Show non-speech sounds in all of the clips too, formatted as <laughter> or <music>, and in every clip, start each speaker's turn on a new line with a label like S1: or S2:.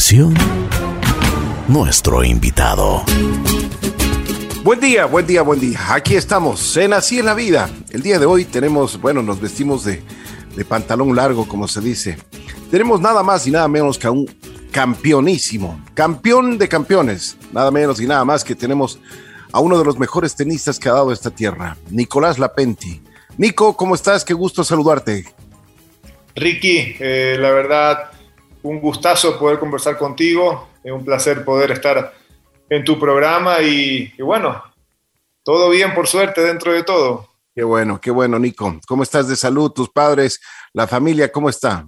S1: continuación, nuestro invitado.
S2: Buen día, buen día, buen día. Aquí estamos en Así en la Vida. El día de hoy tenemos, bueno, nos vestimos de, de pantalón largo, como se dice. Tenemos nada más y nada menos que a un campeonísimo, campeón de campeones, nada menos y nada más que tenemos a uno de los mejores tenistas que ha dado esta tierra, Nicolás Lapenti. Nico, ¿cómo estás? Qué gusto saludarte.
S3: Ricky, eh, la verdad, un gustazo poder conversar contigo, es un placer poder estar en tu programa y, y bueno, todo bien por suerte dentro de todo.
S2: Qué bueno, qué bueno, Nico. ¿Cómo estás de salud? ¿Tus padres, la familia, cómo está?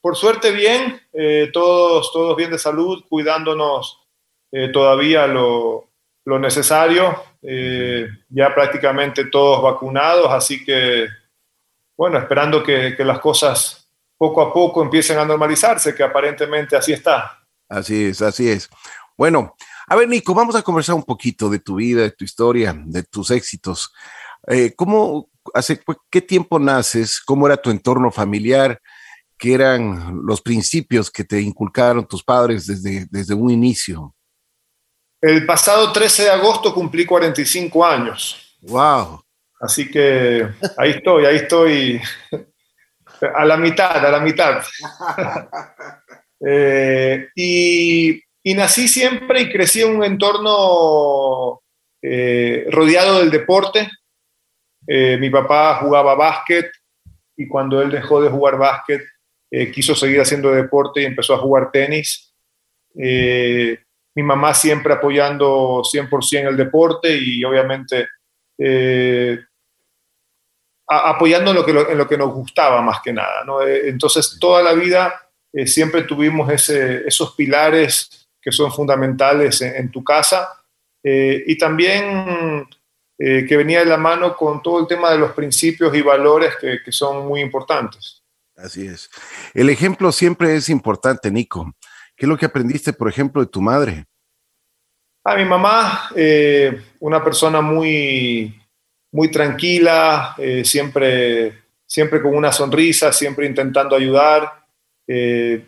S3: Por suerte bien, eh, todos, todos bien de salud, cuidándonos eh, todavía lo, lo necesario, eh, ya prácticamente todos vacunados, así que, bueno, esperando que, que, las cosas poco a poco empiecen a normalizarse, que aparentemente así está.
S2: Así es, así es. Bueno, a ver, Nico, vamos a conversar un poquito de tu vida, de tu historia, de tus éxitos. Eh, ¿Cómo, hace qué tiempo naces? ¿Cómo era tu entorno familiar? ¿Qué eran los principios que te inculcaron tus padres desde, desde un inicio?
S3: El pasado 13 de agosto cumplí 45 años.
S2: ¡Wow!
S3: Así que ahí estoy, ahí estoy a la mitad, a la mitad. <laughs> eh, y, y, nací siempre y crecí en un entorno eh, rodeado del deporte. Eh, mi papá jugaba básquet y cuando él dejó de jugar básquet, quiso seguir haciendo deporte y empezó a jugar tenis. Mi mamá siempre apoyando 100% el deporte y obviamente a, apoyando en lo, que, en lo que nos gustaba más que nada. ¿no? Entonces, toda la vida siempre tuvimos ese, esos pilares que son fundamentales en, en tu casa y también eh, que venía de la mano con todo el tema de los principios y valores que, que, son muy importantes.
S2: Así es. El ejemplo siempre es importante, Nico. ¿Qué es lo que aprendiste, por ejemplo, de tu madre?
S3: A mi mamá, eh, una persona muy, muy tranquila, eh, siempre, siempre con una sonrisa, siempre intentando ayudar, eh,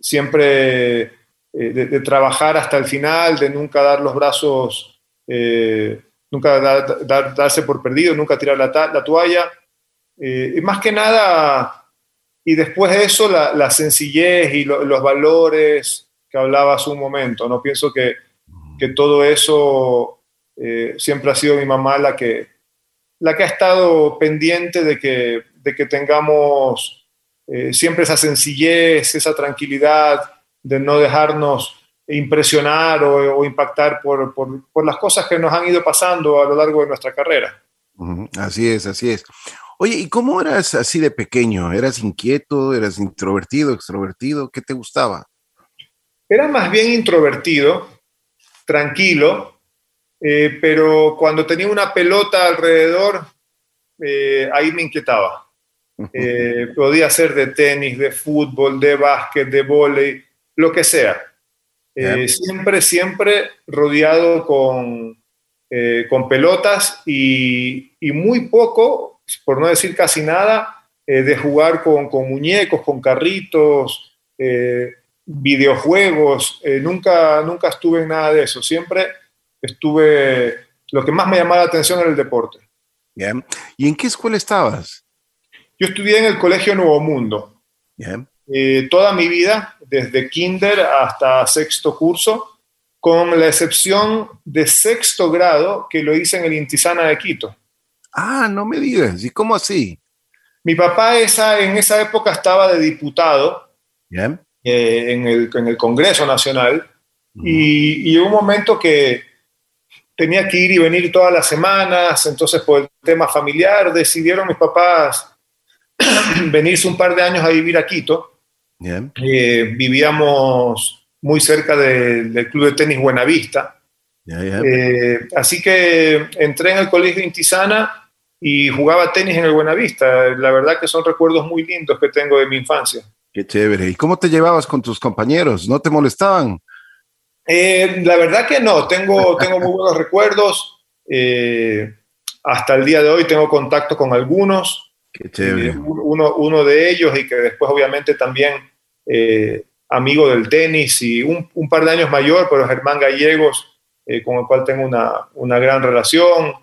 S3: siempre eh, de, trabajar hasta el final, de nunca dar los brazos nunca dar, dar, darse por perdido, nunca tirar la, la toalla. Y más que nada, y después de eso, la, sencillez y lo, los valores que hablaba hace un momento. ¿no? Pienso que, que todo eso eh, siempre ha sido mi mamá la que, la que ha estado pendiente de que, de que tengamos eh, siempre esa sencillez, esa tranquilidad, de no dejarnos impresionar o, o impactar por, por, por, las cosas que nos han ido pasando a lo largo de nuestra carrera.
S2: Así es, así es. Oye, ¿y cómo eras así de pequeño? ¿Eras inquieto? ¿Eras introvertido, extrovertido? ¿Qué te gustaba?
S3: Era más bien introvertido, tranquilo, eh, pero cuando tenía una pelota alrededor, eh, ahí me inquietaba. Eh, podía ser de tenis, de fútbol, de básquet, de vóley, lo que sea. Eh, siempre, siempre rodeado con, eh, con pelotas y, y, muy poco, por no decir casi nada, de jugar con, con, muñecos, con carritos, videojuegos. Nunca, nunca estuve en nada de eso. Siempre estuve, lo que más me llamaba la atención era el deporte.
S2: Yeah. ¿Y en qué escuela estabas?
S3: Yo estudié en el Colegio Nuevo Mundo.
S2: Yeah.
S3: Eh, toda mi vida, desde kinder hasta sexto curso, con la excepción de sexto grado que lo hice en el Intisana de Quito.
S2: Ah, no me digas, ¿y cómo así?
S3: Mi papá esa, en esa época estaba de diputado
S2: yeah.
S3: eh, en, el, en, el, Congreso Nacional uh -huh. y, y un momento que tenía que ir y venir todas las semanas, entonces por el tema familiar decidieron mis papás <clears throat> venirse un par de años a vivir a Quito
S2: Yeah.
S3: Eh, vivíamos muy cerca de, del club de tenis Buenavista.
S2: Yeah, yeah.
S3: Eh, así que entré en el colegio Intisana y jugaba tenis en el Buenavista. La verdad que son recuerdos muy lindos que tengo de mi infancia.
S2: Qué chévere. ¿Y cómo te llevabas con tus compañeros? ¿No te molestaban?
S3: Eh, la verdad que no. Tengo, tengo muy buenos recuerdos. Eh, hasta el día de hoy tengo contacto con algunos.
S2: Qué chévere.
S3: Uno, uno, de ellos y que después obviamente también eh, amigo del tenis y un, par de años mayor, pero Germán Gallegos, eh, con el cual tengo una, gran relación.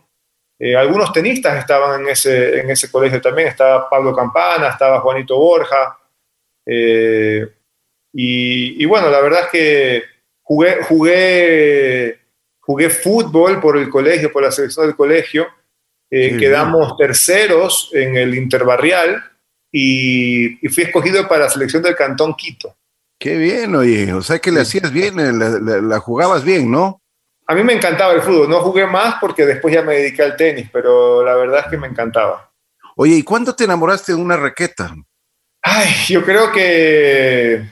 S3: Eh, algunos tenistas estaban en ese, en ese colegio también, estaba Pablo Campana, estaba Juanito Borja. Y, bueno, la verdad es que jugué, jugué, jugué fútbol por el colegio, por la selección del colegio. quedamos terceros en el interbarrial y, fui escogido para la selección del Cantón Quito.
S2: Qué bien, oye, o sea que le hacías bien, eh, la, jugabas bien, ¿no?
S3: A mí me encantaba el fútbol, no jugué más porque después ya me dediqué al tenis, pero la verdad es que me encantaba.
S2: Oye, ¿y cuándo te enamoraste de una raqueta?
S3: Ay, yo creo que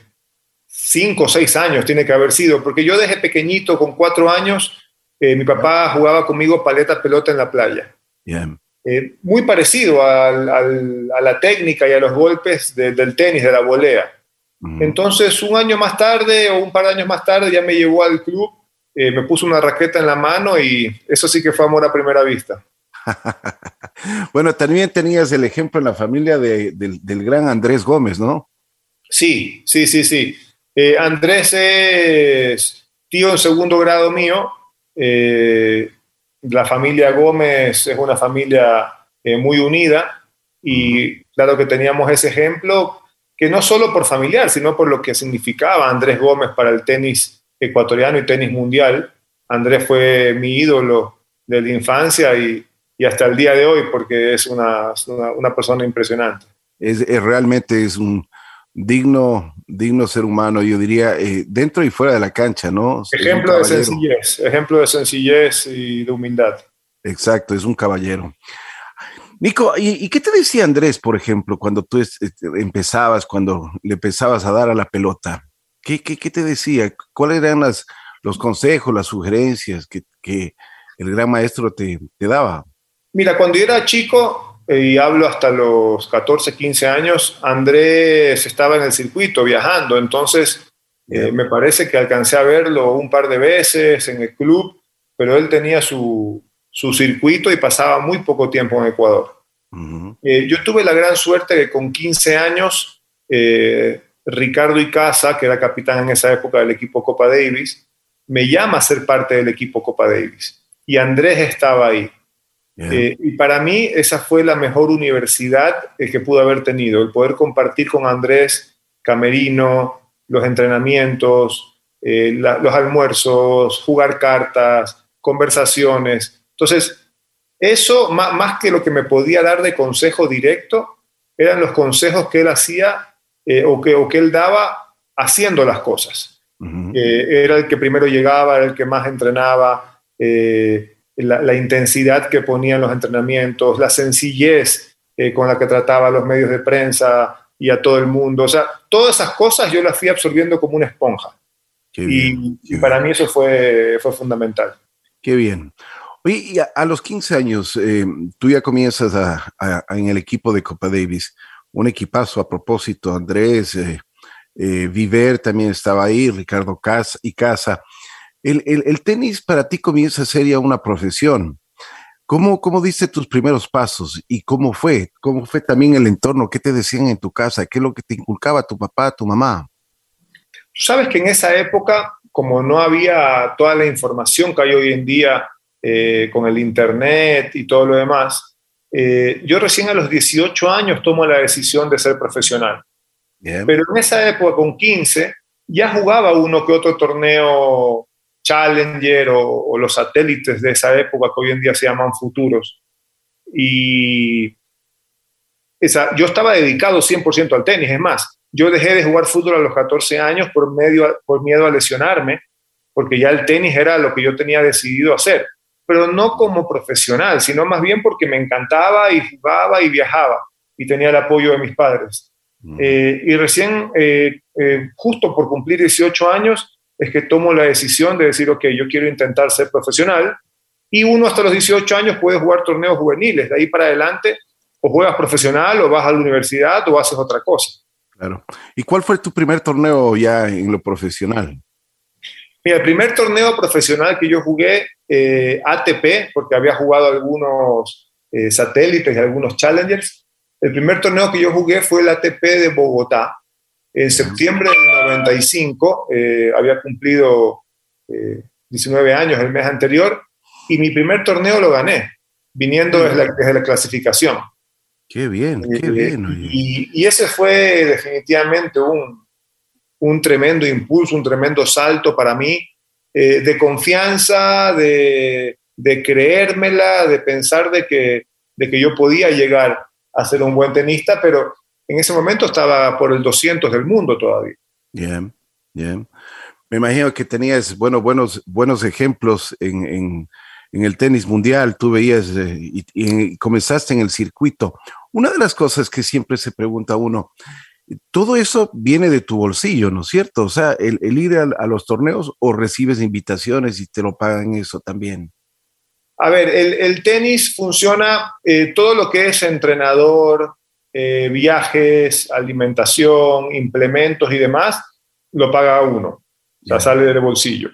S3: cinco o seis años tiene que haber sido, porque yo desde pequeñito, con cuatro años, eh, mi papá jugaba conmigo paleta pelota en la playa. Bien. Eh, muy parecido a la técnica y a los golpes del tenis, de la volea. Entonces, un año más tarde o un par de años más tarde ya me llevó al club, eh, me puso una raqueta en la mano y eso sí que fue amor a primera vista. <laughs>
S2: bueno, también tenías el ejemplo en la familia del, gran Andrés Gómez, ¿no?
S3: Sí, sí, sí, sí. Eh, Andrés es tío en segundo grado mío. Eh, la familia Gómez es una familia eh, muy unida y claro que teníamos ese ejemplo que no solo por familiar, sino por lo que significaba Andrés Gómez para el tenis ecuatoriano y tenis mundial. Andrés fue mi ídolo de la infancia y, hasta el día de hoy porque es una, persona impresionante.
S2: Es, realmente es un digno, digno ser humano, yo diría, eh, dentro y fuera de la cancha, ¿no?
S3: Ejemplo de sencillez, ejemplo de sencillez y de humildad.
S2: Exacto, es un caballero. Nico, ¿y, qué te decía Andrés, por ejemplo, cuando tú este, empezabas, cuando le empezabas a dar a la pelota? ¿Qué, te decía? ¿Cuáles eran las, los consejos, las sugerencias que, el gran maestro te, te daba?
S3: Mira, cuando yo era chico, y hablo hasta los 14, 15 años, Andrés estaba en el circuito viajando, entonces eh, me parece que alcancé a verlo un par de veces en el club, pero él tenía su, su circuito y pasaba muy poco tiempo en Ecuador. Eh, yo tuve la gran suerte que con 15 años, eh, Ricardo Icaza, que era capitán en esa época del equipo Copa Davis, me llama a ser parte del equipo Copa Davis. Y Andrés estaba ahí. Eh, y para mí esa fue la mejor universidad que pudo haber tenido, el poder compartir con Andrés Camerino, los entrenamientos, eh, los almuerzos, jugar cartas, conversaciones. Entonces, eso, más, que lo que me podía dar de consejo directo, eran los consejos que él hacía eh, o, que, o que él daba haciendo las cosas. era el que primero llegaba, era el que más entrenaba, la, intensidad que ponía en los entrenamientos, la sencillez eh, con la que trataba a los medios de prensa y a todo el mundo. O sea, todas esas cosas yo las fui absorbiendo como una esponja. y, para mí eso fue, fue fundamental.
S2: Qué bien. Oye, a, los 15 años, eh, tú ya comienzas en el equipo de Copa Davis, un equipazo a propósito, Andrés, eh, Viver también estaba ahí, Ricardo Casa y Casa el, tenis para ti comienza a ser ya una profesión. ¿Cómo, ¿Cómo diste tus primeros pasos y cómo fue? ¿Cómo fue también el entorno? ¿Qué te decían en tu casa? ¿Qué es lo que te inculcaba tu papá, tu mamá?
S3: Tú sabes que en esa época, como no había toda la información que hay hoy en día eh, con el Internet y todo lo demás, eh, yo recién a los 18 años tomo la decisión de ser profesional. Pero en esa época, con 15, ya jugaba uno que otro torneo Challenger o, los satélites de esa época que hoy en día se llaman futuros. Y esa, yo estaba dedicado 100% al tenis, es más, yo dejé de jugar fútbol a los 14 años por, medio, por miedo a lesionarme, porque ya el tenis era lo que yo tenía decidido hacer, pero no como profesional, sino más bien porque me encantaba y jugaba y viajaba y tenía el apoyo de mis padres. Mm. Eh, y recién, eh, eh, justo por cumplir 18 años, es que tomo la decisión de decir, ok, yo quiero intentar ser profesional. Y uno hasta los 18 años puede jugar torneos juveniles. De ahí para adelante, o juegas profesional, o vas a la universidad, o haces otra cosa.
S2: Claro. ¿Y cuál fue tu primer torneo ya en lo profesional?
S3: Mira, el primer torneo profesional que yo jugué, eh, ATP, porque había jugado algunos eh, satélites y algunos challengers. El primer torneo que yo jugué fue el ATP de Bogotá, En septiembre del 95 eh, había cumplido 19 años el mes anterior y mi primer torneo lo gané, viniendo desde la, desde la clasificación.
S2: Qué bien, qué bien.
S3: Y, y, ese fue definitivamente un, un, tremendo impulso, un tremendo salto para mí eh, de confianza, de, de, creérmela, de pensar de que, de que yo podía llegar a ser un buen tenista, pero en ese momento estaba por el 200 del mundo todavía.
S2: Bien, bien. Me imagino que tenías bueno, buenos, buenos ejemplos en, en, en el tenis mundial, tú veías eh, y, y, comenzaste en el circuito. Una de las cosas que siempre se pregunta uno, todo eso viene de tu bolsillo, ¿no es cierto? O sea, el, el ir a, a, los torneos o recibes invitaciones y te lo pagan eso también.
S3: A ver, el, el tenis funciona, eh, todo lo que es entrenador, eh, viajes, alimentación, implementos y demás, lo paga uno, o sea, sale del bolsillo.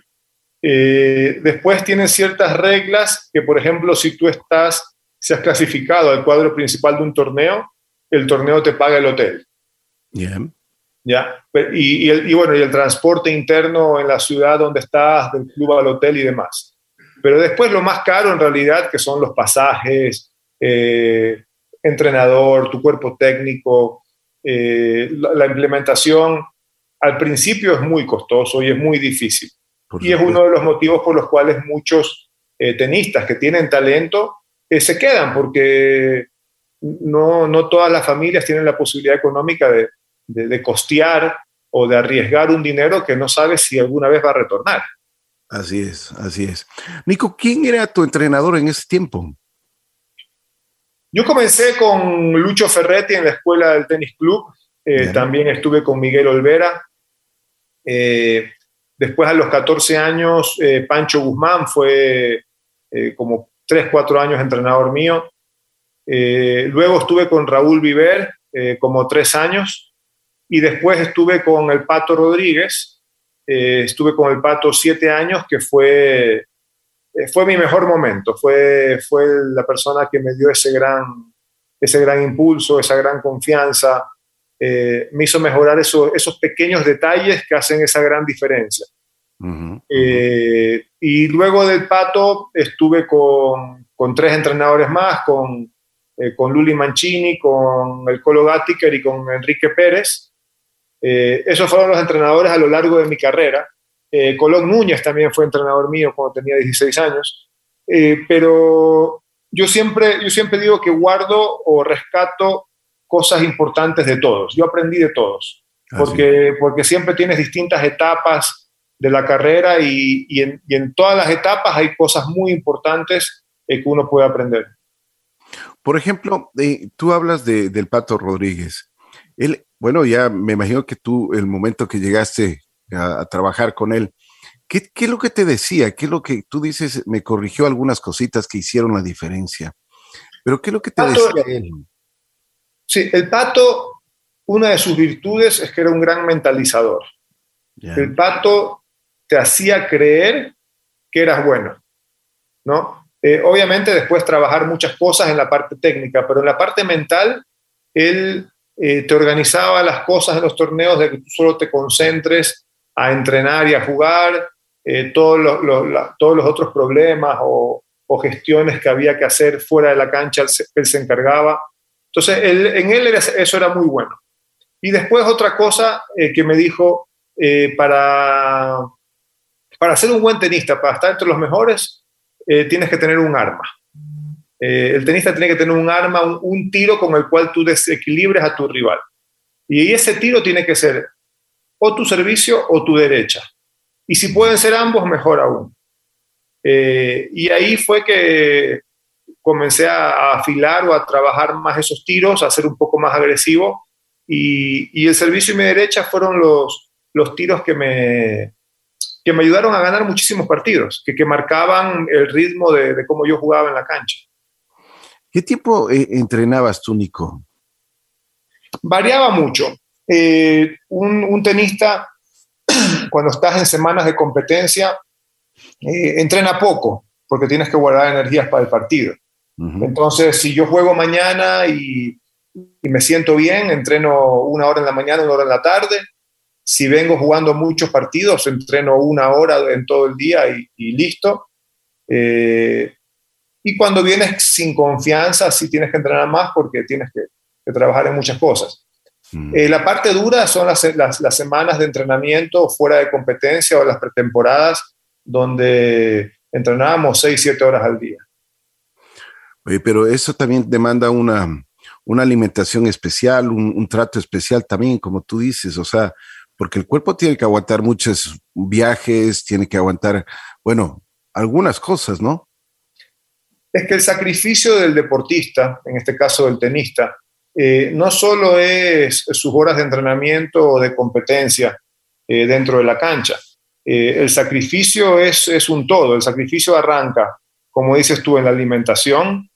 S3: Eh, después tienen ciertas reglas que, por ejemplo, si tú estás si has clasificado al cuadro principal de un torneo, el torneo te paga el hotel.
S2: Yeah.
S3: ¿Ya? Y, y, el, y, bueno, y el transporte interno en la ciudad donde estás, del club al hotel y demás. Pero después lo más caro en realidad, que son los pasajes, eh, entrenador, tu cuerpo técnico, eh, la, la, implementación, al principio es muy costoso y es muy difícil. Por y es uno de los motivos por los cuales muchos eh, tenistas que tienen talento eh, se quedan porque no, no, todas las familias tienen la posibilidad económica de, de, de, costear o de arriesgar un dinero que no sabes si alguna vez va a retornar.
S2: Así es, así es. Nico, ¿quién era tu entrenador en ese tiempo?
S3: Yo comencé con Lucho Ferretti en la escuela del tenis club, eh, también estuve con Miguel Olvera. Eh, después a los 14 años, eh, Pancho Guzmán fue como 3, 4 años entrenador mío. Luego estuve con Raúl Viver como 3 años y después estuve con el Pato Rodríguez, estuve con el Pato 7 años, que fue, eh, fue mi mejor momento, fue, fue la persona que me dio ese gran, ese gran impulso, esa gran confianza, eh, me hizo mejorar eso, esos pequeños detalles que hacen esa gran diferencia. Uh -huh. eh, y luego del Pato estuve con, con tres entrenadores más, con, con, Luli Mancini, con el Colo Gattiker y con Enrique Pérez. Esos fueron los entrenadores a lo largo de mi carrera. Eh, Colón Núñez también fue entrenador mío cuando tenía 16 años. Eh, pero yo siempre, yo siempre digo que guardo o rescato cosas importantes de todos. Yo aprendí de todos, porque, porque siempre tienes distintas etapas de la carrera y, y, en, y, en, todas las etapas hay cosas muy importantes eh, que uno puede aprender.
S2: Por ejemplo, tú hablas de, del Pato Rodríguez. Él, bueno, ya me imagino que tú, el momento que llegaste a, a trabajar con él, ¿qué, ¿qué, es lo que te decía? ¿Qué es lo que tú dices? Me corrigió algunas cositas que hicieron la diferencia. Pero ¿qué es lo que te Pato, decía él?
S3: Sí, el Pato, una de sus virtudes es que era un gran mentalizador. Yeah. El Pato te hacía creer que eras bueno, ¿no? Eh, obviamente después trabajar muchas cosas en la parte técnica, pero en la parte mental, él eh, te organizaba las cosas en los torneos de que tú solo te concentres a entrenar y a jugar, eh, todos, los, los, la, todos los otros problemas o, o, gestiones que había que hacer fuera de la cancha, él se, él se encargaba. Entonces, él, en él era, eso era muy bueno. Y después otra cosa eh, que me dijo, para para ser un buen tenista, para estar entre los mejores, eh, tienes que tener un arma. Eh, el tenista tiene que tener un arma, un, un, tiro con el cual tú desequilibres a tu rival. Y ese tiro tiene que ser o tu servicio o tu derecha. Y si pueden ser ambos, mejor aún. Eh, y ahí fue que comencé a, a, afilar o a trabajar más esos tiros, a ser un poco más agresivo. Y, y el servicio y mi derecha fueron los, los tiros que me, que me ayudaron a ganar muchísimos partidos, que, que marcaban el ritmo de, de, cómo yo jugaba en la cancha.
S2: ¿Qué tiempo eh, entrenabas tú, Nico?
S3: Variaba mucho. Eh, un, un, tenista, <clears throat> cuando estás en semanas de competencia, eh, entrena poco, porque tienes que guardar energías para el partido. Uh -huh. Entonces, si yo juego mañana y, y me siento bien, entreno una hora en la mañana, una hora en la tarde. Si vengo jugando muchos partidos, entreno una hora en todo el día y, listo. Eh, y cuando vienes sin confianza, sí tienes que entrenar más porque tienes que, trabajar en muchas cosas. Mm. Eh, la parte dura son las, las, las, semanas de entrenamiento fuera de competencia o las pretemporadas, donde entrenábamos 6, 7 horas al día.
S2: Oye, pero eso también demanda una, una alimentación especial, un, trato especial también, como tú dices, o sea, porque el cuerpo tiene que aguantar muchos viajes, tiene que aguantar, bueno, algunas cosas, ¿no?
S3: Es que el sacrificio del deportista, en este caso del tenista, eh, no solo es sus horas de entrenamiento o de competencia eh, dentro de la cancha. Eh, el sacrificio es, es, un todo. El sacrificio arranca, como dices tú, en la alimentación,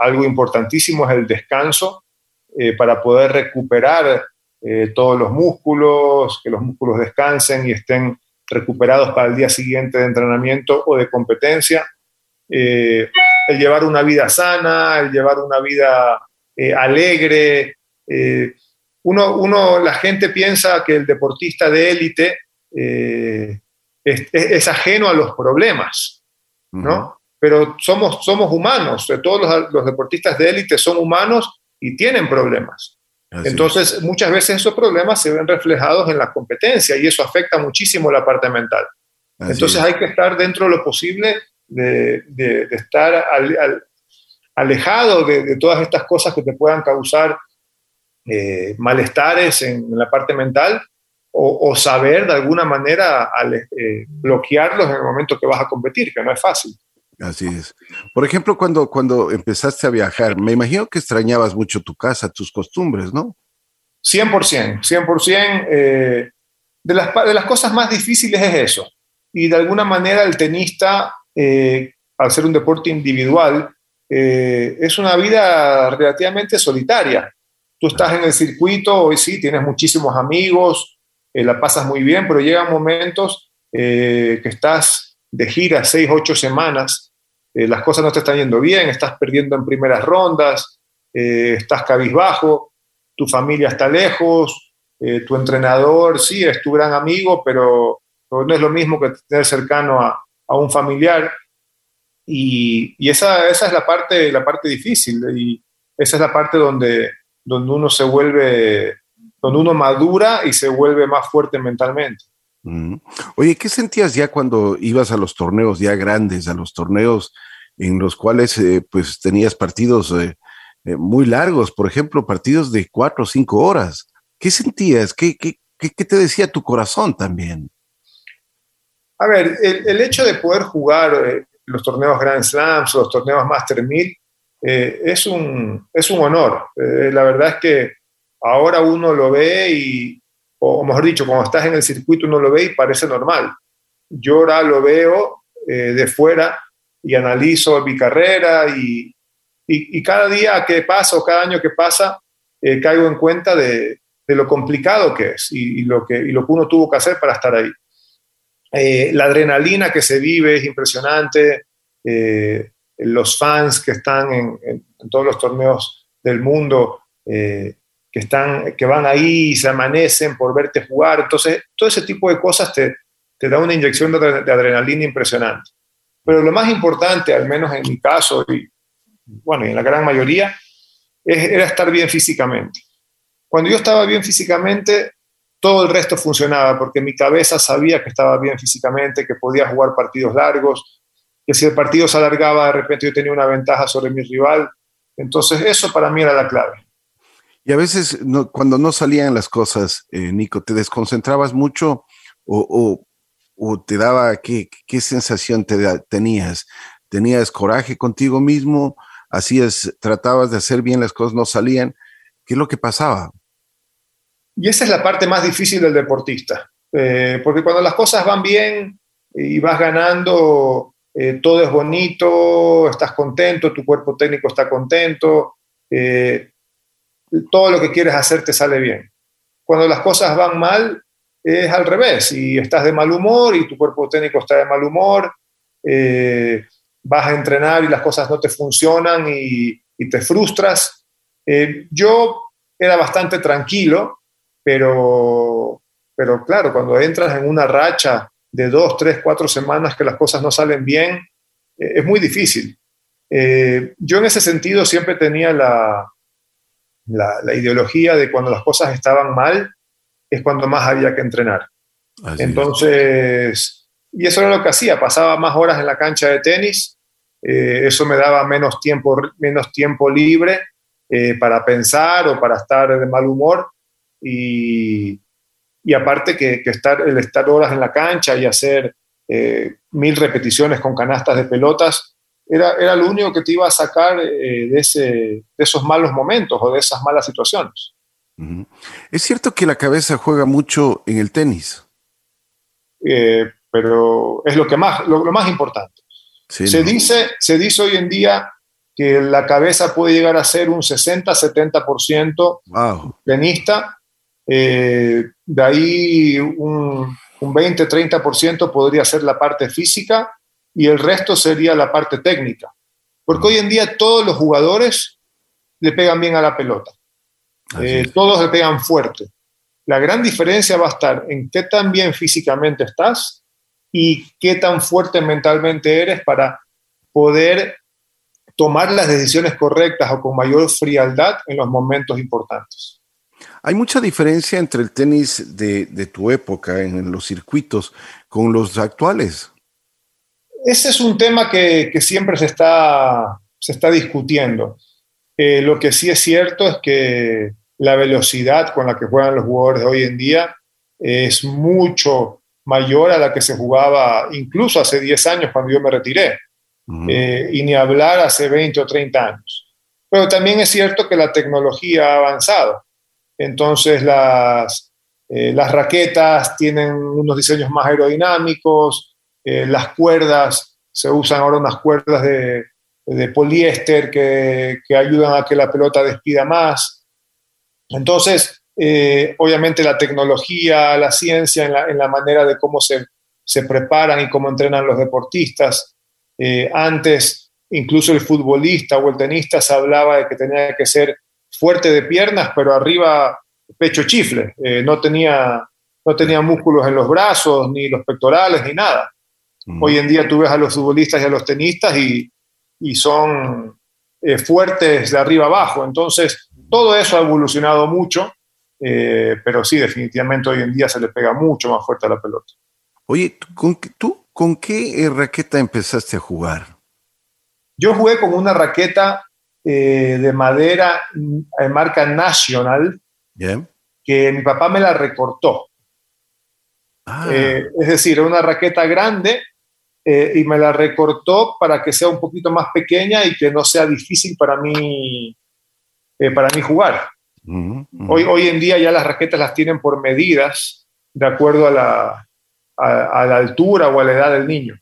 S3: algo importantísimo es el descanso para poder recuperar todos los músculos, que los músculos descansen y estén recuperados para el día siguiente de entrenamiento o de competencia. El llevar una vida sana, el llevar una vida alegre. Uno, uno, la gente piensa que el deportista de élite es, es, ajeno a los problemas, ¿no? pero somos, somos humanos, todos los, deportistas de élite son humanos y tienen problemas. Entonces, muchas veces esos problemas se ven reflejados en la competencia y eso afecta muchísimo la parte mental. Entonces, hay que estar dentro de lo posible de, de, estar alejado de, todas estas cosas que te puedan causar eh, malestares en, la parte mental o, saber de alguna manera eh, bloquearlos en el momento que vas a competir, que no es fácil.
S2: Así es. Por ejemplo, cuando, cuando empezaste a viajar, me imagino que extrañabas mucho tu casa, tus costumbres, ¿no?
S3: 100%, 100%. Eh, de, las, de las cosas más difíciles es eso. Y de alguna manera el tenista, eh, al ser un deporte individual, eh, es una vida relativamente solitaria. Tú estás en el circuito, hoy sí, tienes muchísimos amigos, la pasas muy bien, pero llegan momentos que estás de gira seis, ocho semanas eh, las cosas no te están yendo bien, estás perdiendo en primeras rondas, eh, estás cabizbajo, tu familia está lejos, eh, tu entrenador sí es tu gran amigo, pero, no es lo mismo que tener cercano a, un familiar. Y, esa, esa, es la parte, la parte difícil y esa es la parte donde, donde uno se vuelve, donde uno madura y se vuelve más fuerte mentalmente.
S2: Oye, ¿qué sentías ya cuando ibas a los torneos ya grandes, a los torneos en los cuales eh, pues tenías partidos eh, eh, muy largos, por ejemplo, partidos de cuatro o cinco horas? ¿Qué sentías? ¿Qué, qué, qué, te decía tu corazón también?
S3: A ver, el, hecho de poder jugar los torneos Grand Slams, los torneos Master 1000, es, un, es un honor. la verdad es que ahora uno lo ve y, o mejor dicho, cuando estás en el circuito uno lo ve y parece normal. Yo ahora lo veo eh, de fuera y analizo mi carrera y, y, cada día que pasa o cada año que pasa eh, caigo en cuenta de, de, lo complicado que es y, lo que, y lo que uno tuvo que hacer para estar ahí. Eh, la adrenalina que se vive es impresionante, los fans que están en, todos los torneos del mundo que, están, que van ahí y se amanecen por verte jugar. Entonces, todo ese tipo de cosas te, te da una inyección de, adrenalina impresionante. Pero lo más importante, al menos en mi caso, y bueno, en la gran mayoría, era estar bien físicamente. Cuando yo estaba bien físicamente, todo el resto funcionaba, porque mi cabeza sabía que estaba bien físicamente, que podía jugar partidos largos, que si el partido se alargaba, de repente yo tenía una ventaja sobre mi rival. Entonces, eso para mí era la clave.
S2: Y a veces cuando no salían las cosas, eh, Nico, ¿te desconcentrabas mucho o, te daba qué, sensación te tenías? ¿Tenías coraje contigo mismo? ¿Hacías, tratabas de hacer bien las cosas, no salían? ¿Qué es lo que pasaba?
S3: Y esa es la parte más difícil del deportista, eh, porque cuando las cosas van bien y vas ganando, eh, todo es bonito, estás contento, tu cuerpo técnico está contento, todo lo que quieres hacer te sale bien. Cuando las cosas van mal, es al revés. Y estás de mal humor y tu cuerpo técnico está de mal humor, eh, vas a entrenar y las cosas no te funcionan y, te frustras. Eh, yo era bastante tranquilo, pero, pero claro, cuando entras en una racha de dos, tres, cuatro semanas que las cosas no salen bien, eh, es muy difícil. Eh, yo en ese sentido siempre tenía la, la, ideología de cuando las cosas estaban mal, es cuando más había que entrenar. Entonces, y eso era lo que hacía, pasaba más horas en la cancha de tenis, eh, eso me daba menos tiempo, menos tiempo libre para pensar o para estar de mal humor. Y, y aparte que, que, estar, el estar horas en la cancha y hacer eh, mil repeticiones con canastas de pelotas, era, era lo único que te iba a sacar de, ese, de esos malos momentos o de esas malas situaciones.
S2: Es cierto que la cabeza juega mucho en el tenis.
S3: Eh, pero es lo, que más, lo, más importante. se, dice, se dice hoy en día que la cabeza puede llegar a ser un 60-70% wow. tenista, eh, de ahí un, un 20-30% podría ser la parte física y el resto sería la parte técnica. Porque hoy en día todos los jugadores le pegan bien a la pelota. Eh, todos le pegan fuerte. La gran diferencia va a estar en qué tan bien físicamente estás y qué tan fuerte mentalmente eres para poder tomar las decisiones correctas o con mayor frialdad en los momentos importantes.
S2: Hay mucha diferencia entre el tenis de, tu época en los circuitos con los actuales.
S3: Ese es un tema que, siempre se está, se está discutiendo. Eh, lo que sí es cierto es que la velocidad con la que juegan los jugadores de hoy en día es mucho mayor a la que se jugaba incluso hace 10 años cuando yo me retiré, eh, y ni hablar hace 20 o 30 años. Pero también es cierto que la tecnología ha avanzado. Entonces las, eh, las raquetas tienen unos diseños más aerodinámicos, eh, las cuerdas, se usan ahora unas cuerdas de, de poliéster que, que ayudan a que la pelota despida más. Entonces, eh, obviamente la tecnología, la ciencia en la, manera de cómo se, se, preparan y cómo entrenan los deportistas. Antes, incluso el futbolista o el tenista se hablaba de que tenía que ser fuerte de piernas, pero arriba pecho chifle. Eh, no, tenía, no tenía músculos en los brazos, ni los pectorales, ni nada. Hoy en día tú ves a los futbolistas y a los tenistas y, y son fuertes de arriba abajo. Entonces, todo eso ha evolucionado mucho eh, pero sí, definitivamente hoy en día se le pega mucho más fuerte a la pelota.
S2: Oye, ¿con, ¿tú con qué eh, raqueta empezaste a jugar?
S3: Yo jugué con una raqueta eh, de madera de marca National, que mi papá me la recortó. Ah. es decir, una raqueta grande y me la recortó para que sea un poquito más pequeña y que no sea difícil para mí, para mí jugar. Hoy, hoy en día ya las raquetas las tienen por medidas de acuerdo a la, a, la altura o a la edad del niño.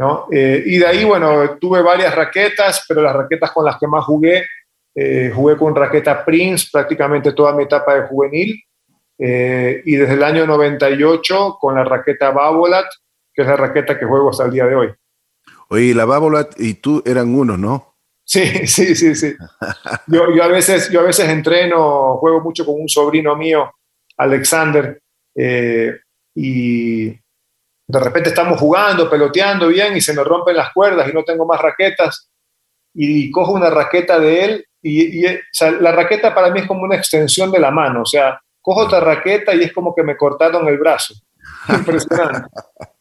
S3: ¿No? Eh, y de ahí, bueno, tuve varias raquetas, pero las raquetas con las que más jugué, eh, jugué con raqueta Prince prácticamente toda mi etapa de juvenil. Eh, y desde el año 98 con la raqueta Babolat, que es la raqueta que juego hasta el día de hoy.
S2: Oye, la Babolat y tú eran uno, ¿no? <laughs>
S3: Sí, sí, sí, sí. <laughs> Yo, yo, a veces, yo a veces entreno, juego mucho con un sobrino mío, Alexander, eh, y de repente estamos jugando, peloteando bien y se me rompen las cuerdas y no tengo más raquetas y cojo una raqueta de él y, la raqueta para mí es como una extensión de la mano, o sea, cojo otra raqueta y es como que me cortaron el brazo. Impresionante.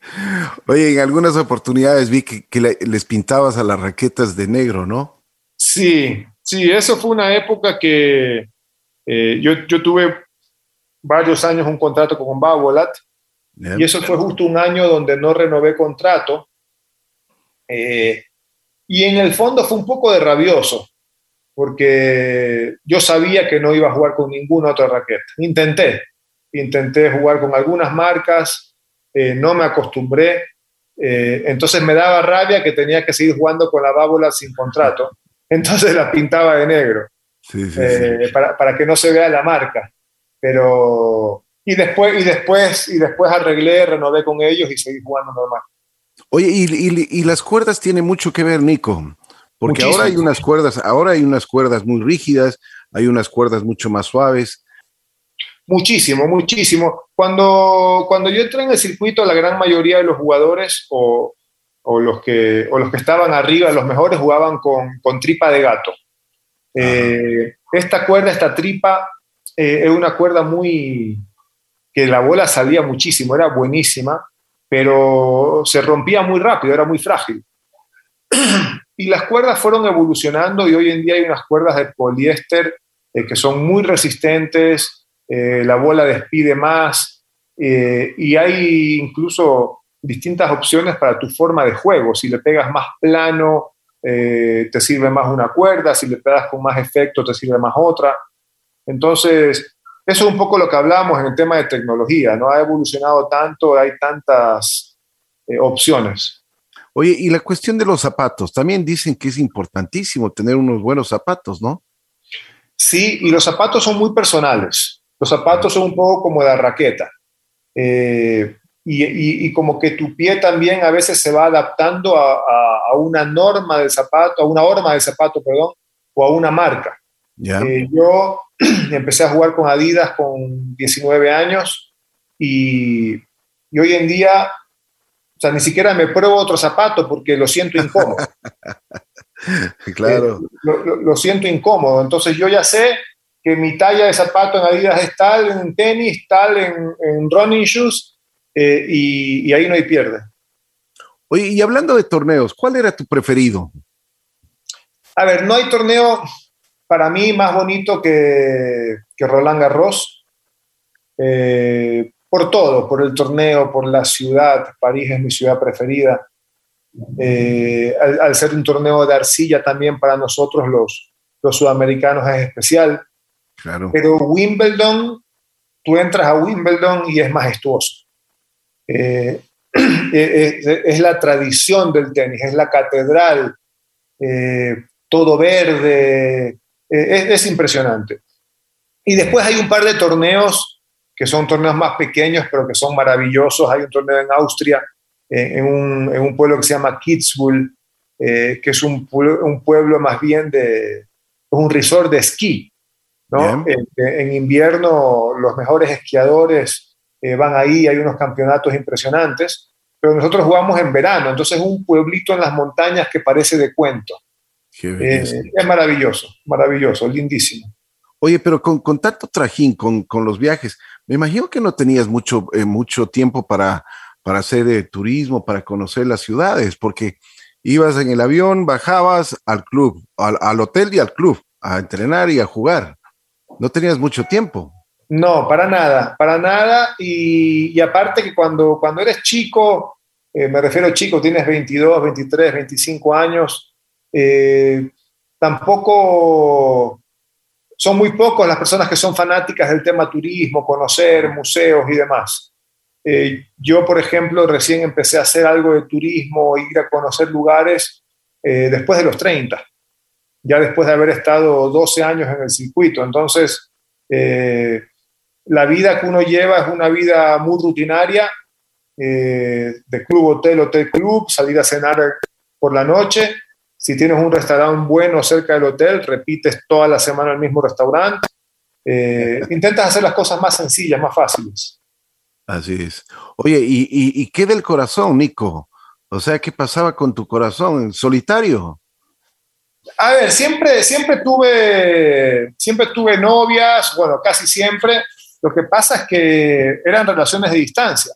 S3: <laughs>
S2: Oye, en algunas oportunidades vi que, que les pintabas a las raquetas de negro, ¿no?
S3: Sí, sí, eso fue una época que eh, yo, yo, tuve varios años un contrato con Babolat y eso fue justo un año donde no renové contrato. Eh, y en el fondo fue un poco de rabioso, porque yo sabía que no iba a jugar con ninguna otra raqueta. Intenté, intenté jugar con algunas marcas, eh, no me acostumbré, entonces me daba rabia que tenía que seguir jugando con la Babolat sin contrato <laughs> entonces la pintaba de negro, eh, Para, que no se vea la marca. Pero, y después, y después, y después arreglé, renové con ellos y seguí jugando normal.
S2: Oye, y, las cuerdas tienen mucho que ver, Nico. Porque ahora hay unas cuerdas, ahora hay unas cuerdas muy rígidas, hay unas cuerdas mucho más suaves.
S3: Muchísimo, muchísimo. Cuando, cuando yo entré en el circuito, la gran mayoría de los jugadores o, o los, que, o los que estaban arriba, los mejores, jugaban con, con tripa de gato. Eh, esta cuerda, esta tripa, eh, es una cuerda muy, la bola salía muchísimo, era buenísima, pero se rompía muy rápido, era muy frágil. <clears throat> y las cuerdas fueron evolucionando y hoy en día hay unas cuerdas de poliéster eh, que son muy resistentes, la bola despide más y hay incluso distintas opciones para tu forma de juego. Si le pegas más plano, te sirve más una cuerda, si le pegas con más efecto, te sirve más otra. Entonces, eso es un poco lo que hablamos en el tema de tecnología, ¿no? Ha evolucionado tanto, hay tantas eh, opciones.
S2: Oye, y la cuestión de los zapatos, también dicen que es importantísimo tener unos buenos zapatos, ¿no?
S3: Sí, y los zapatos son muy personales. Los zapatos son un poco como la raqueta. Eh, y, como que tu pie también a veces se va adaptando a, a, una norma del zapato, a una horma del zapato, perdón, o a una marca. Eh, yo <clears throat> empecé a jugar con Adidas con 19 años y, y, hoy en día, o sea, ni siquiera me pruebo otro zapato porque lo siento incómodo. <laughs>
S2: claro.
S3: Eh, lo, siento incómodo. Entonces yo ya sé que mi talla de zapato en Adidas es tal en tenis, tal en, running shoes eh, y, y ahí no hay pierde.
S2: Oye, y hablando de torneos, ¿cuál era tu preferido?
S3: A ver, no hay torneo para mí más bonito que, que Roland Garros, eh, por todo, por el torneo, por la ciudad, París es mi ciudad preferida, eh, al, ser un torneo de arcilla también para nosotros los, los sudamericanos es especial.
S2: Claro.
S3: Pero Wimbledon, tú entras a Wimbledon y es majestuoso. Eh, <clears throat> es, la tradición del tenis, es la catedral, todo verde, eh, es, impresionante. Y después hay un par de torneos que son torneos más pequeños, pero que son maravillosos. Hay un torneo en Austria, eh, en, un, pueblo que se llama Kitzbühel, eh, que es un, un, pueblo más bien de un resort de esquí. ¿no? En, invierno los mejores esquiadores van ahí, hay unos campeonatos impresionantes, pero nosotros jugamos en verano, entonces es un pueblito en las montañas que parece de cuento. Eh, es maravilloso, maravilloso, lindísimo.
S2: Oye, pero con, con tanto trajín, con, con, los viajes, me imagino que no tenías mucho, eh, mucho tiempo para, para hacer eh, turismo, para conocer las ciudades, porque ibas en el avión, bajabas al club, al, al, hotel y al club, a entrenar y a jugar. No tenías mucho tiempo.
S3: No, para nada, para nada. Y, y aparte que cuando, cuando eres chico, me refiero chico, tienes 22, 23, 25 años, eh, tampoco son muy pocos las personas que son fanáticas del tema turismo, conocer museos y demás. Eh, yo, por ejemplo, recién empecé a hacer algo de turismo, ir a conocer lugares eh, después de los 30, ya después de haber estado 12 años en el circuito. Entonces, la vida que uno lleva es una vida muy rutinaria, de club, hotel, hotel, club, salir a cenar por la noche si tienes un restaurante bueno cerca del hotel, repites toda la semana el mismo restaurante. Eh, intentas hacer las cosas más sencillas, más fáciles.
S2: Así es. Oye, ¿y, y, qué del corazón, Nico? O sea, ¿qué pasaba con tu corazón en solitario?
S3: A ver, siempre, siempre tuve, siempre tuve novias, bueno, casi siempre. Lo que pasa es que eran relaciones de distancia.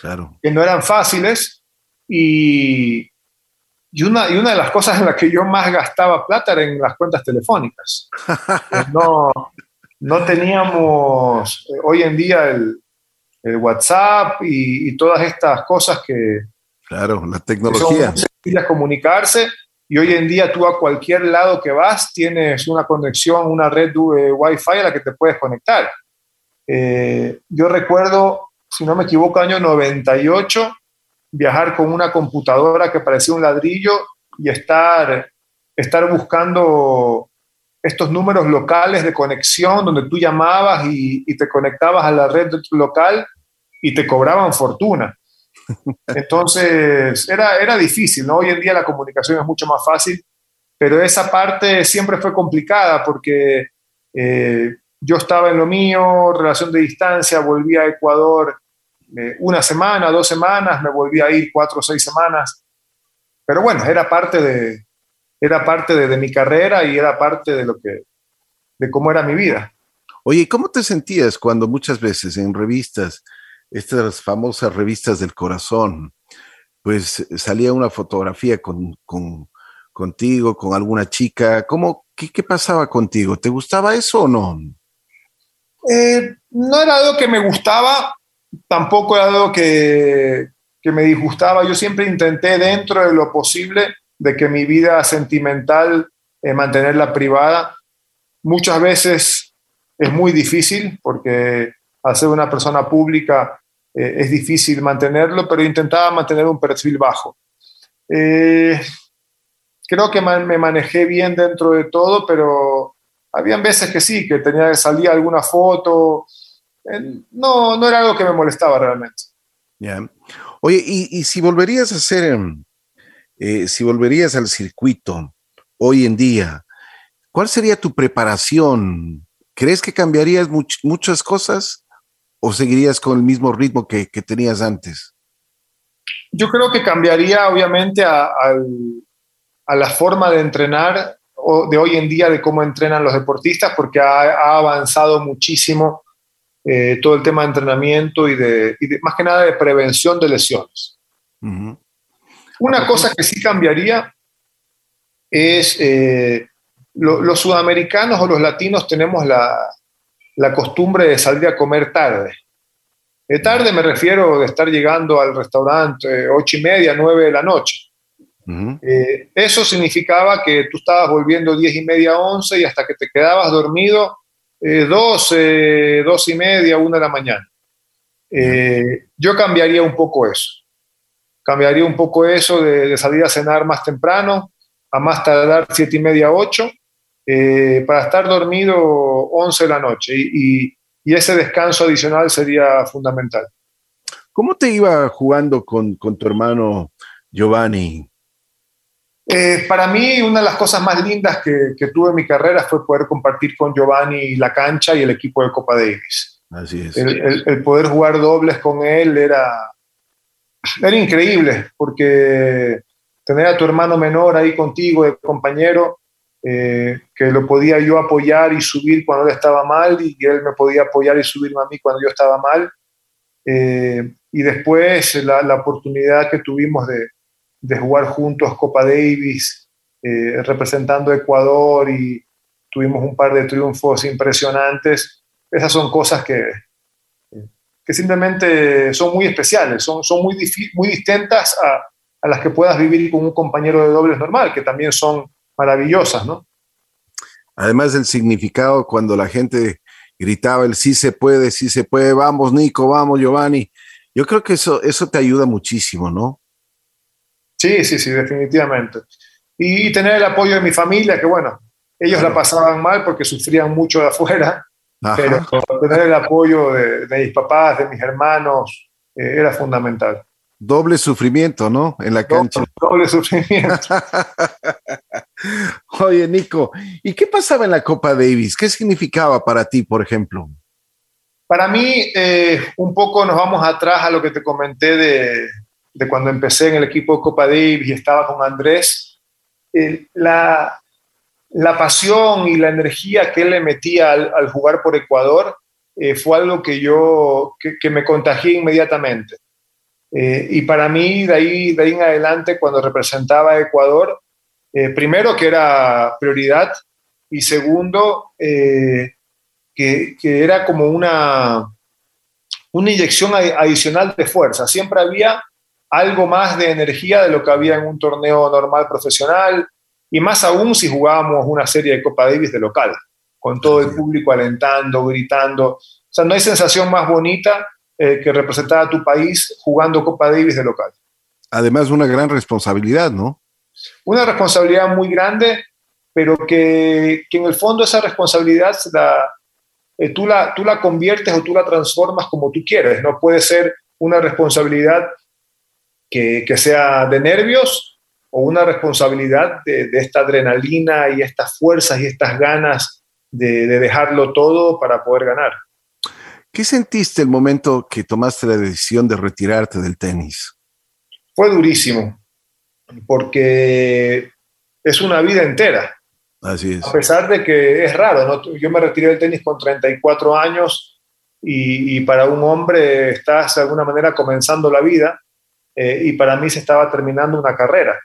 S2: Claro.
S3: Que no eran fáciles y, y una, y una de las cosas en las que yo más gastaba plata era en las cuentas telefónicas. <laughs> no, no teníamos eh, hoy en día el, WhatsApp y, todas estas cosas que...
S2: Claro, la tecnología.
S3: Son comunicarse y hoy en día tú a cualquier lado que vas tienes una conexión, una red de Wi-Fi a la que te puedes conectar. Eh, yo recuerdo, si no me equivoco, año 98, viajar con una computadora que parecía un ladrillo y estar, estar buscando estos números locales de conexión donde tú llamabas y, te conectabas a la red local y te cobraban fortuna. <laughs> Entonces, era, era difícil, ¿no? Hoy en día la comunicación es mucho más fácil, pero esa parte siempre fue complicada porque eh, yo estaba en lo mío, relación de distancia, volví a Ecuador eh, una semana, dos semanas, me volví a ir cuatro o seis semanas, pero bueno, era parte de, era parte de, mi carrera y era parte de lo que, de cómo era mi vida.
S2: Oye, ¿cómo te sentías cuando muchas veces en revistas, estas famosas revistas del corazón, pues salía una fotografía con, contigo, con alguna chica. ¿Cómo, qué, pasaba contigo? ¿Te gustaba eso o no?
S3: Eh, no era algo que me gustaba, tampoco era algo que, me disgustaba. Yo siempre intenté dentro de lo posible de que mi vida sentimental eh, mantenerla privada. Muchas veces es muy difícil porque al ser una persona pública eh, es difícil mantenerlo, pero intentaba mantener un perfil bajo. Eh, creo que me manejé bien dentro de todo, pero habían veces que sí, que tenía que salir alguna foto. Eh, no, no era algo que me molestaba realmente.
S2: Oye, y, si volverías a hacer, si volverías al circuito hoy en día, ¿cuál sería tu preparación? ¿Crees que cambiarías muchas cosas? o seguirías con el mismo ritmo que, tenías antes?
S3: Yo creo que cambiaría obviamente a, la forma de entrenar de hoy en día, de cómo entrenan los deportistas, porque ha, avanzado muchísimo eh, todo el tema de entrenamiento y de, más que nada de prevención de lesiones. Una cosa que sí cambiaría es eh, los sudamericanos o los latinos tenemos la, la costumbre de salir a comer tarde. De tarde me refiero de estar llegando al restaurante ocho y media, nueve de la noche. Eh, eso significaba que tú estabas volviendo diez y media, once y hasta que te quedabas dormido eh, doce, dos y media, una de la mañana. Eh, yo cambiaría un poco eso. Cambiaría un poco eso de, salir a cenar más temprano, a más tardar siete y media, ocho, eh, para estar dormido 11 de la noche y, ese descanso adicional sería fundamental.
S2: ¿Cómo te iba jugando con, tu hermano Giovanni?
S3: Eh, para mí, una de las cosas más lindas que, tuve en mi carrera fue poder compartir con Giovanni la cancha y el equipo de Copa Davis.
S2: Así es.
S3: El, poder jugar dobles con él era, era increíble, porque tener a tu hermano menor ahí contigo, de compañero, eh, que lo podía yo apoyar y subir cuando él estaba mal y él me podía apoyar y subirme a mí cuando yo estaba mal. Eh, y después la, la, oportunidad que tuvimos de, de, jugar juntos Copa Davis, eh, representando a Ecuador y tuvimos un par de triunfos impresionantes. Esas son cosas que, que simplemente son muy especiales, son, son muy, muy distintas a, a las que puedas vivir con un compañero de dobles normal, que también son maravillosas, ¿no?
S2: Además del significado cuando la gente gritaba el sí se puede, sí se puede, vamos Nico, vamos Giovanni. Yo creo que eso, eso te ayuda muchísimo, ¿no?
S3: Sí, sí, sí, definitivamente. Y tener el apoyo de mi familia, que bueno, ellos la pasaban mal porque sufrían mucho de afuera, pero tener el apoyo de, mis papás, de mis hermanos, eh, era fundamental.
S2: Doble sufrimiento, ¿no? En la cancha.
S3: Doble, sufrimiento. <laughs>
S2: Oye, Nico, ¿y qué pasaba en la Copa Davis? ¿Qué significaba para ti, por ejemplo?
S3: Para mí, eh, un poco nos vamos atrás a lo que te comenté de, cuando empecé en el equipo de Copa Davis y estaba con Andrés. la, pasión y la energía que él le metía al, jugar por Ecuador eh, fue algo que yo, que me contagié inmediatamente. Eh, y para mí, de ahí, de ahí en adelante, cuando representaba a Ecuador, eh, primero que era prioridad y segundo eh, que, que, era como una, una inyección adicional de fuerza. Siempre había algo más de energía de lo que había en un torneo normal profesional y más aún si jugábamos una serie de Copa Davis de local, con todo el público alentando, gritando. O sea, no hay sensación más bonita eh, que representar a tu país jugando Copa Davis de local.
S2: Además, una gran responsabilidad, ¿no?
S3: Una responsabilidad muy grande, pero que, que en el fondo esa responsabilidad la, eh, tú, la, tú la conviertes o tú la transformas como tú quieres. No puede ser una responsabilidad que, que sea de nervios o una responsabilidad de, esta adrenalina y estas fuerzas y estas ganas de, de dejarlo todo para poder ganar.
S2: ¿Qué sentiste el momento que tomaste la decisión de retirarte del tenis?
S3: Fue durísimo, porque es una vida entera.
S2: Así es.
S3: A pesar de que es raro, ¿no? yo me retiré del tenis con 34 años y, para un hombre estás de alguna manera comenzando la vida eh, y para mí se estaba terminando una carrera.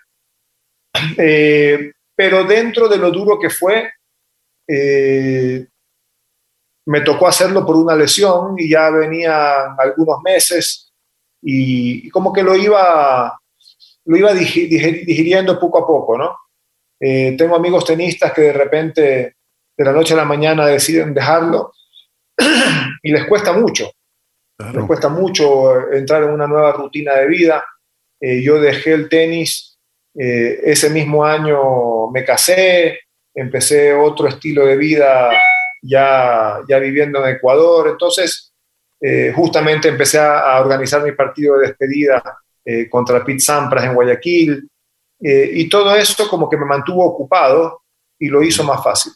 S3: <clears throat> Eh, pero dentro de lo duro que fue, eh, me tocó hacerlo por una lesión y ya venía algunos meses y, como que lo iba, lo iba digiriendo poco a poco, ¿no? tengo amigos tenistas que de repente, de la noche a la mañana, deciden dejarlo <clears throat> y les cuesta mucho. Les cuesta mucho entrar en una nueva rutina de vida. Eh, yo dejé el tenis, eh, ese mismo año me casé, empecé otro estilo de vida ya, ya viviendo en Ecuador. Entonces, eh, justamente empecé a, organizar mi partido de despedida contra Pete Sampras en Guayaquil. y todo eso como que me mantuvo ocupado y lo hizo más fácil.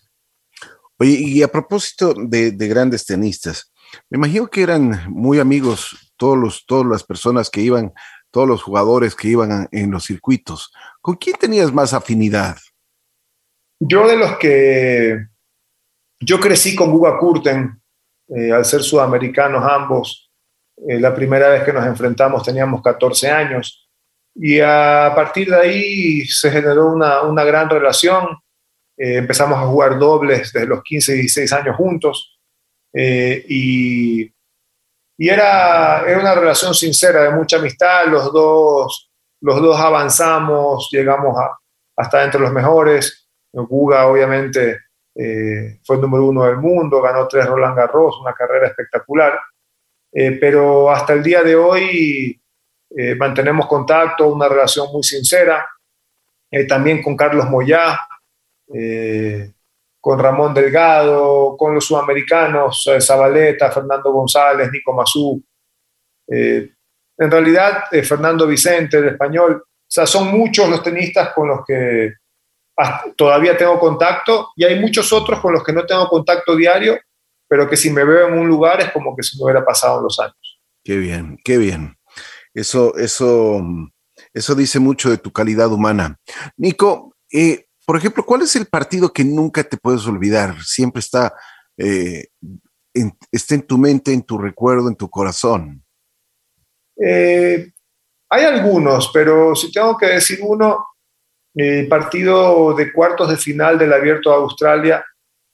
S2: Oye, y a propósito de, grandes tenistas, me imagino que eran muy amigos todos los, todas las personas que iban, todos los jugadores que iban en los circuitos. ¿Con quién tenías más afinidad?
S3: Yo de los que yo crecí con Guga Kurten, eh, al ser sudamericanos ambos. Eh, la primera vez que nos enfrentamos teníamos 14 años y a partir de ahí se generó una, una gran relación. Eh, empezamos a jugar dobles desde los 15 y 16 años juntos. Eh, y, y era, era, una relación sincera, de mucha amistad. Los dos, los dos avanzamos, llegamos a, hasta entre los mejores. Guga, obviamente, eh, fue el número uno del mundo, ganó tres Roland Garros, una carrera espectacular. pero hasta el día de hoy mantenemos contacto, una relación muy sincera. también con Carlos Moyá, eh, con Ramón Delgado, con los sudamericanos, eh, Zabaleta, Fernando González, Nico Mazú. Eh, en realidad, Fernando Vicente, el español, o sea, son muchos los tenistas con los que todavía tengo contacto y hay muchos otros con los que no tengo contacto diario, pero que si me veo en un lugar es como que si me hubiera pasado los años.
S2: Qué bien, qué bien. Eso, eso, eso dice mucho de tu calidad humana. Nico, eh, por ejemplo, ¿cuál es el partido que nunca te puedes olvidar? Siempre está, eh, en, está en tu mente, en tu recuerdo, en tu corazón.
S3: Eh, hay algunos, pero si tengo que decir uno, el partido de cuartos de final del Abierto de Australia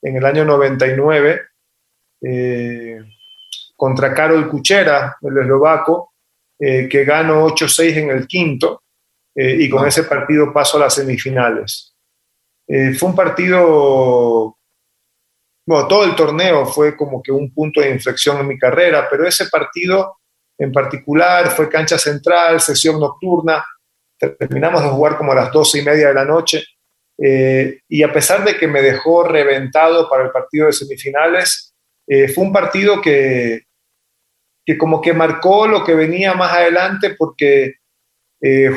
S3: en el año 99 eh, contra Karol Kuchera, el eslovaco, que ganó 8-6 en el quinto y con ese partido paso a las semifinales. Eh, fue un partido, bueno, todo el torneo fue como que un punto de inflexión en mi carrera, pero ese partido en particular fue cancha central, sesión nocturna, terminamos de jugar como a las doce y media de la noche, eh, y a pesar de que me dejó reventado para el partido de semifinales, eh, fue un partido que, que como que marcó lo que venía más adelante porque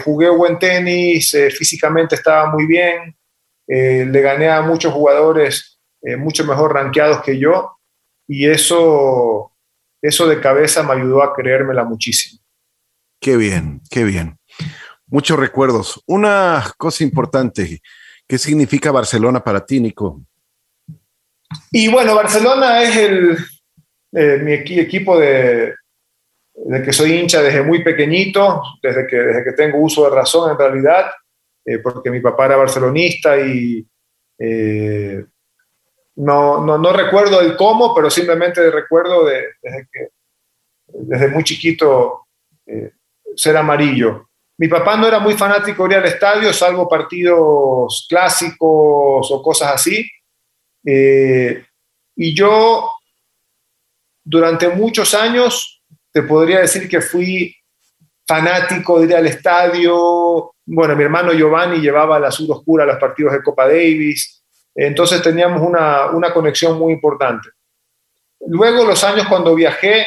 S3: jugué buen tenis, físicamente estaba muy bien, eh, le gané a muchos jugadores eh, mucho mejor rankeados que yo y eso, eso de cabeza me ayudó a creérmela muchísimo.
S2: Qué bien, qué bien. Muchos recuerdos. Una cosa importante, ¿qué significa Barcelona para ti, Nico?
S3: Y bueno, Barcelona es el, eh, mi equipo de, de, que soy hincha desde muy pequeñito, desde que, desde que tengo uso de razón en realidad. Eh, porque mi papá era barcelonista y eh, no, no, no, recuerdo el cómo, pero simplemente recuerdo de, desde, muy chiquito eh, ser amarillo. Mi papá no era muy fanático de ir al estadio, salvo partidos clásicos o cosas así. y yo, durante muchos años, te podría decir que fui fanático de ir al estadio, bueno, mi hermano Giovanni llevaba la azul oscura a los partidos de Copa Davis, entonces teníamos una, conexión muy importante. Luego, los años cuando viajé,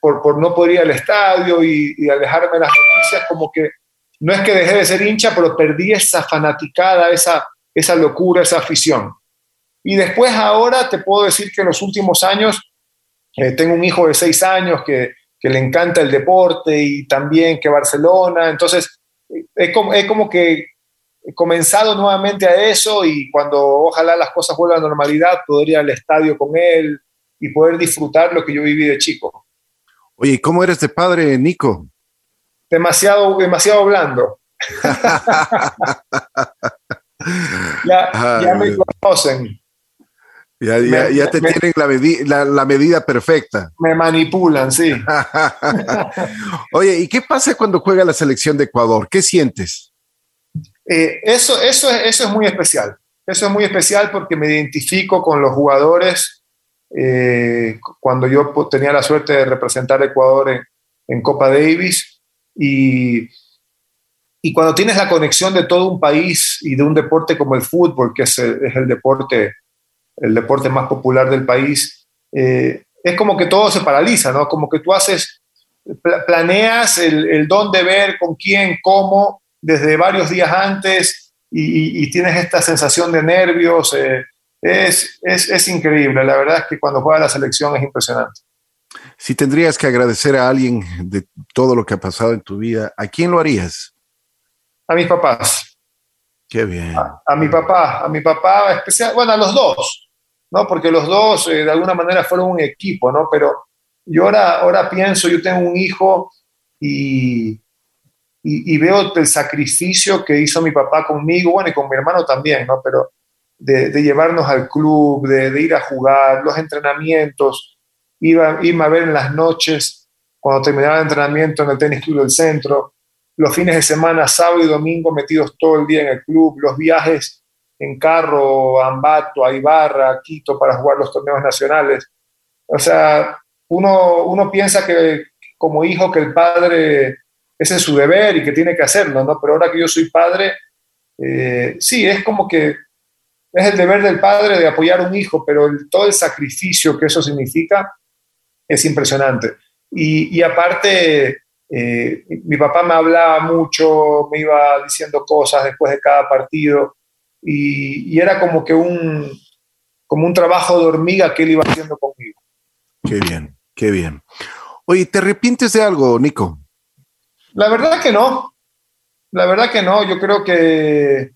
S3: por, no poder ir al estadio y, alejarme de las noticias, como que no es que dejé de ser hincha, pero perdí esa fanaticada, esa, esa locura, esa afición. Y después ahora te puedo decir que en los últimos años eh, tengo un hijo de seis años que, le encanta el deporte y también que Barcelona. Entonces, es como, es como que he comenzado nuevamente a eso y cuando ojalá las cosas vuelvan a la normalidad, poder ir al estadio con él y poder disfrutar lo que yo viví de chico.
S2: Oye, ¿cómo eres de padre, Nico?
S3: Demasiado, demasiado blando. <laughs> ya, ya me conocen.
S2: Ya, ya, ya te tienen la, medi la, la, medida perfecta.
S3: Me manipulan, sí. <laughs>
S2: Oye, ¿y qué pasa cuando juega la selección de Ecuador? ¿Qué sientes?
S3: Eh, eso, eso, eso es muy especial. Eso es muy especial porque me identifico con los jugadores. Eh, cuando yo tenía la suerte de representar a Ecuador en, en Copa Davis y, y, cuando tienes la conexión de todo un país y de un deporte como el fútbol, que es el, es el deporte, el deporte más popular del país, eh, es como que todo se paraliza, ¿no? Como que tú haces, planeas el, el dónde ver, con quién, cómo, desde varios días antes y, y, y tienes esta sensación de nervios. Eh, es, es, es, increíble, la verdad es que cuando juega la selección es impresionante.
S2: Si tendrías que agradecer a alguien de todo lo que ha pasado en tu vida, ¿a quién lo harías?
S3: A mis papás.
S2: Qué bien.
S3: A, a mi papá, a mi papá especial, bueno, a los dos, ¿no? Porque los dos eh, de alguna manera fueron un equipo, ¿no? Pero yo ahora, ahora pienso, yo tengo un hijo y, y, y, veo el sacrificio que hizo mi papá conmigo, bueno, y con mi hermano también, ¿no? Pero de, de llevarnos al club, de, de, ir a jugar, los entrenamientos, iba, irme a ver en las noches, cuando terminaba el entrenamiento en el tenis club del centro, los fines de semana, sábado y domingo, metidos todo el día en el club, los viajes en carro a Ambato, a Ibarra, a Quito para jugar los torneos nacionales. O sea, uno, uno piensa que como hijo que el padre ese es su deber y que tiene que hacerlo, ¿no? Pero ahora que yo soy padre, eh, sí, es como que es el deber del padre de apoyar a un hijo, pero el, todo el sacrificio que eso significa es impresionante. Y, y aparte, eh, mi papá me hablaba mucho, me iba diciendo cosas después de cada partido y, y, era como que un, como un trabajo de hormiga que él iba haciendo conmigo.
S2: Qué bien, qué bien. Oye, ¿te arrepientes de algo, Nico?
S3: La verdad que no. La verdad que no. Yo creo que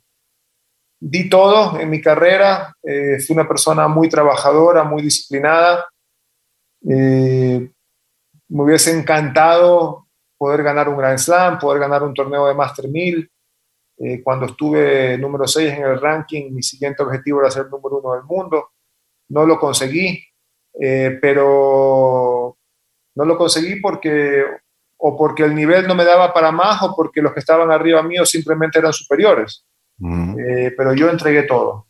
S3: di todo en mi carrera. Eh, fui una persona muy trabajadora, muy disciplinada. Eh, me hubiese encantado poder ganar un Grand Slam, poder ganar un torneo de Master 1000. Eh, cuando estuve número 6 en el ranking, mi siguiente objetivo era ser número uno del mundo. No lo conseguí, eh, pero no lo conseguí porque o porque el nivel no me daba para más o porque los que estaban arriba mío simplemente eran superiores. -huh. eh, pero yo entregué todo.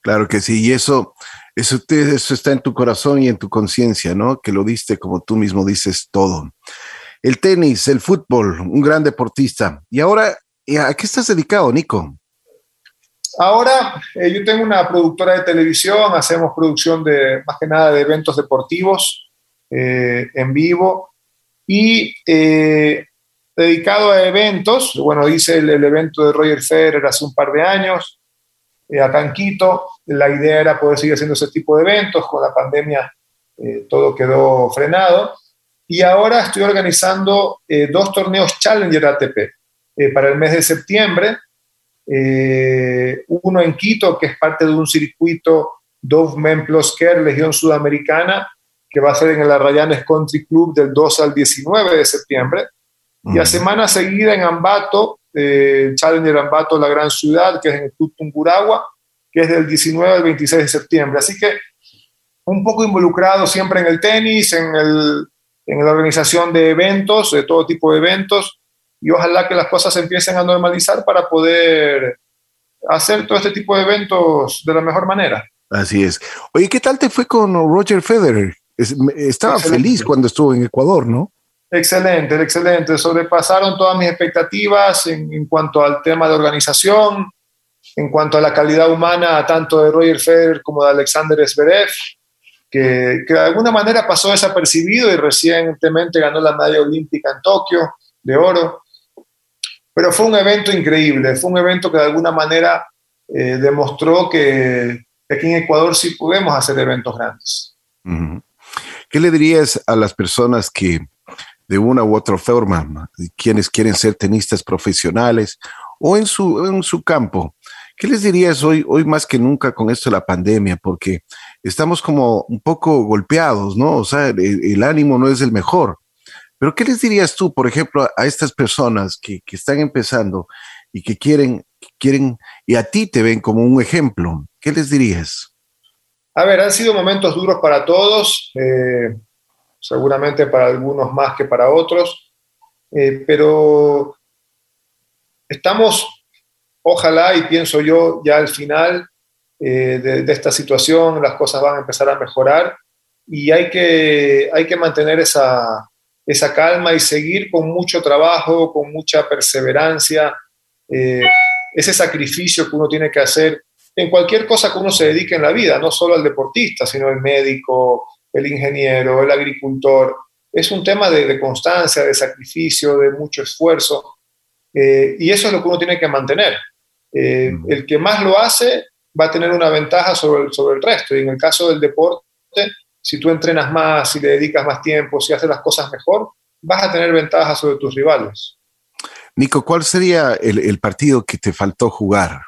S2: Claro que sí, y eso, eso, te, eso está en tu corazón y en tu conciencia, ¿no? Que lo diste, como tú mismo dices, todo. El tenis, el fútbol, un gran deportista. Y ahora, ¿a qué estás dedicado, Nico?
S3: Ahora, eh, yo tengo una productora de televisión, hacemos producción de, más que nada, de eventos deportivos eh, en vivo. Y eh, dedicado a eventos, bueno, hice el, el, evento de Roger Federer hace un par de años, eh, acá en Quito, la idea era poder seguir haciendo ese tipo de eventos, con la pandemia eh, todo quedó frenado, y ahora estoy organizando eh, dos torneos Challenger ATP eh, para el mes de septiembre, uno en Quito, que es parte de un circuito Dove Men Plus Care, Legión Sudamericana, que va a ser en el Arrayanes Country Club del 2 al 19 de septiembre. Uh -huh. Y a semana seguida en Ambato, eh, Challenger Ambato, la gran ciudad, que es en el Club Tunguragua, que es del 19 al 26 de septiembre. Así que un poco involucrado siempre en el tenis, en, el, en la organización de eventos, de todo tipo de eventos, y ojalá que las cosas se empiecen a normalizar para poder hacer todo este tipo de eventos de la mejor manera.
S2: Así es. Oye, ¿qué tal te fue con Roger Federer? Estaba excelente. feliz cuando estuvo en Ecuador, ¿no?
S3: Excelente, excelente. Sobrepasaron todas mis expectativas en, en, cuanto al tema de organización, en cuanto a la calidad humana, tanto de Roger Federer como de Alexander Zverev, que, que de alguna manera pasó desapercibido y recientemente ganó la medalla olímpica en Tokio de oro. Pero fue un evento increíble, fue un evento que de alguna manera eh, demostró que aquí en Ecuador sí podemos hacer eventos grandes.
S2: ¿Qué le dirías a las personas que de una u otra forma, quienes quieren ser tenistas profesionales o en su, en su campo, ¿Qué les dirías hoy, hoy más que nunca con esto de la pandemia? Porque estamos como un poco golpeados, ¿no? O sea, el, ánimo no es el mejor. Pero ¿qué les dirías tú, por ejemplo, a, estas personas que, están empezando y que quieren, quieren, y a ti te ven como un ejemplo? ¿Qué les dirías?
S3: A ver, han sido momentos duros para todos, eh, seguramente para algunos más que para otros, eh, pero estamos ojalá, y pienso yo, ya al final eh, de, esta situación las cosas van a empezar a mejorar y hay que, hay que mantener esa, esa calma y seguir con mucho trabajo, con mucha perseverancia, eh, ese sacrificio que uno tiene que hacer en cualquier cosa que uno se dedique en la vida, no solo al deportista, sino el médico, el ingeniero, el agricultor. Es un tema de, constancia, de sacrificio, de mucho esfuerzo, eh, y eso es lo que uno tiene que mantener. Eh, el que más lo hace va a tener una ventaja sobre el, sobre el resto. Y en el caso del deporte, si tú entrenas más, si le dedicas más tiempo, si haces las cosas mejor, vas a tener ventaja sobre tus rivales.
S2: Nico, ¿cuál sería el, partido que te faltó jugar?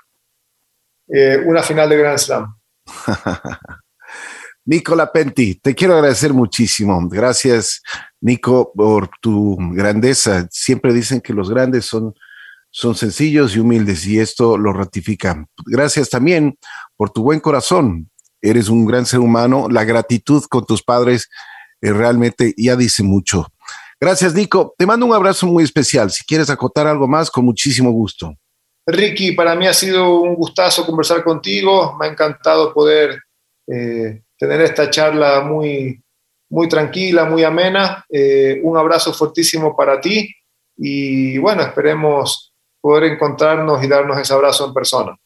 S3: Eh, una final de Grand Slam. <laughs>
S2: Nico Lapenti, te quiero agradecer muchísimo. Gracias, Nico, por tu grandeza. Siempre dicen que los grandes son son sencillos y humildes y esto lo ratifica. Gracias también por tu buen corazón. Eres un gran ser humano. La gratitud con tus padres eh, realmente ya dice mucho. Gracias, Nico. Te mando un abrazo muy especial. Si quieres acotar algo más, con muchísimo gusto.
S3: Ricky, para mí ha sido un gustazo conversar contigo. Me ha encantado poder eh, tener esta charla muy, muy tranquila, muy amena. Eh, un abrazo fuertísimo para ti y bueno, esperemos poder encontrarnos y darnos ese abrazo en persona.